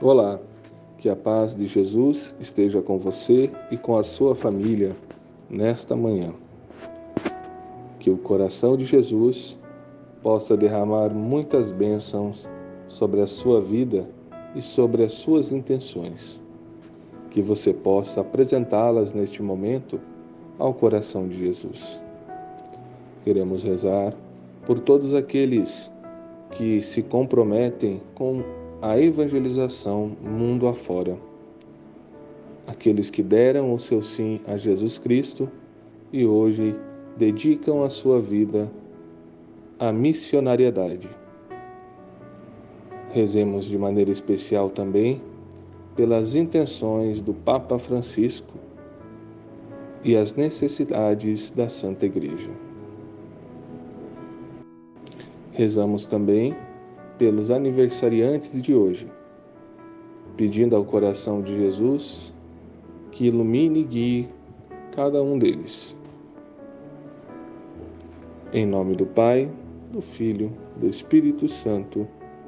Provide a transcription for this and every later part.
Olá, que a paz de Jesus esteja com você e com a sua família nesta manhã. Que o coração de Jesus possa derramar muitas bênçãos sobre a sua vida e sobre as suas intenções. Que você possa apresentá-las neste momento ao coração de Jesus. Queremos rezar por todos aqueles que se comprometem com a evangelização mundo afora. Aqueles que deram o seu sim a Jesus Cristo e hoje dedicam a sua vida à missionariedade. Rezemos de maneira especial também pelas intenções do Papa Francisco e as necessidades da Santa Igreja. Rezamos também pelos aniversariantes de hoje, pedindo ao coração de Jesus que ilumine e guie cada um deles. Em nome do Pai, do Filho, do Espírito Santo.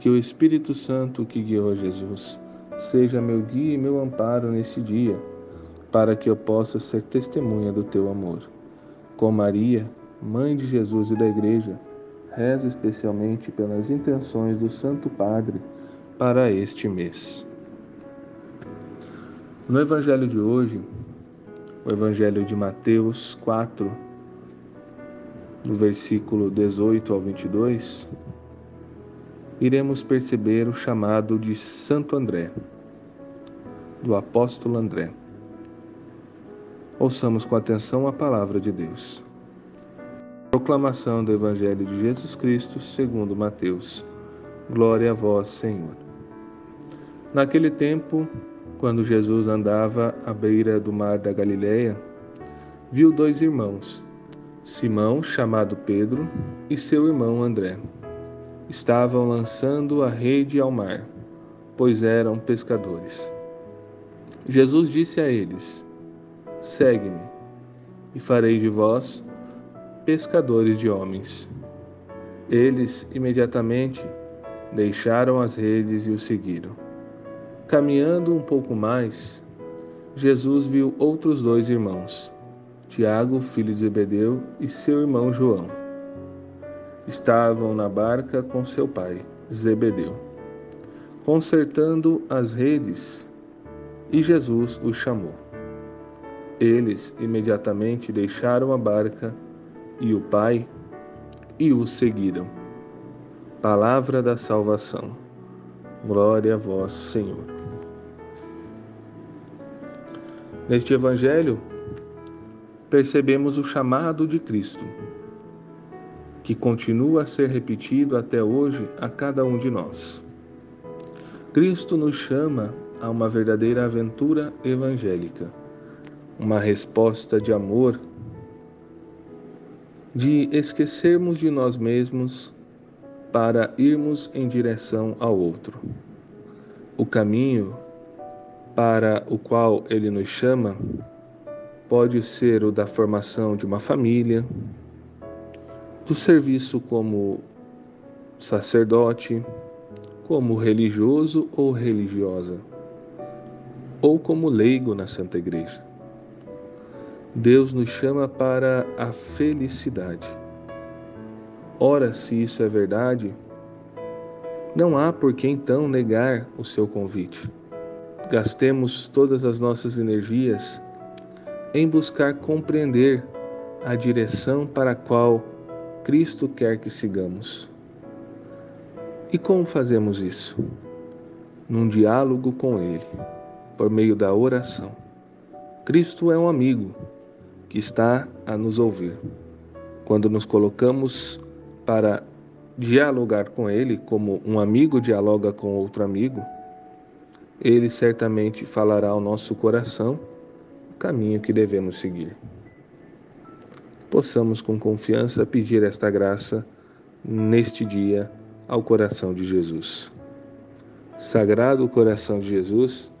Que o Espírito Santo que guiou Jesus seja meu guia e meu amparo neste dia, para que eu possa ser testemunha do teu amor. Com Maria, Mãe de Jesus e da Igreja, rezo especialmente pelas intenções do Santo Padre para este mês. No Evangelho de hoje, o Evangelho de Mateus 4, do versículo 18 ao 22, iremos perceber o chamado de Santo André, do apóstolo André. Ouçamos com atenção a palavra de Deus. Proclamação do Evangelho de Jesus Cristo, segundo Mateus. Glória a vós, Senhor. Naquele tempo, quando Jesus andava à beira do mar da Galileia, viu dois irmãos, Simão, chamado Pedro, e seu irmão André estavam lançando a rede ao mar, pois eram pescadores. Jesus disse a eles: Segue-me, e farei de vós pescadores de homens. Eles imediatamente deixaram as redes e o seguiram. Caminhando um pouco mais, Jesus viu outros dois irmãos, Tiago, filho de Zebedeu, e seu irmão João estavam na barca com seu pai, Zebedeu, consertando as redes, e Jesus os chamou. Eles imediatamente deixaram a barca e o pai e o seguiram. Palavra da salvação. Glória a vós, Senhor. Neste evangelho, percebemos o chamado de Cristo que continua a ser repetido até hoje a cada um de nós. Cristo nos chama a uma verdadeira aventura evangélica, uma resposta de amor, de esquecermos de nós mesmos para irmos em direção ao outro. O caminho para o qual ele nos chama pode ser o da formação de uma família, do serviço como sacerdote, como religioso ou religiosa, ou como leigo na Santa Igreja. Deus nos chama para a felicidade. Ora, se isso é verdade, não há por que então negar o seu convite. Gastemos todas as nossas energias em buscar compreender a direção para a qual Cristo quer que sigamos. E como fazemos isso? num diálogo com Ele, por meio da oração. Cristo é um amigo que está a nos ouvir. Quando nos colocamos para dialogar com Ele, como um amigo dialoga com outro amigo, Ele certamente falará ao nosso coração o caminho que devemos seguir. Possamos com confiança pedir esta graça neste dia ao coração de Jesus. Sagrado coração de Jesus,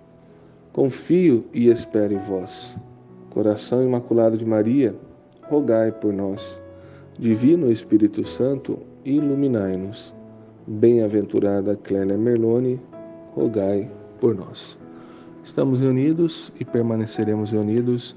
confio e espero em vós. Coração Imaculado de Maria, rogai por nós. Divino Espírito Santo, iluminai-nos. Bem-aventurada Clélia Merlone, rogai por nós. Estamos reunidos e permaneceremos reunidos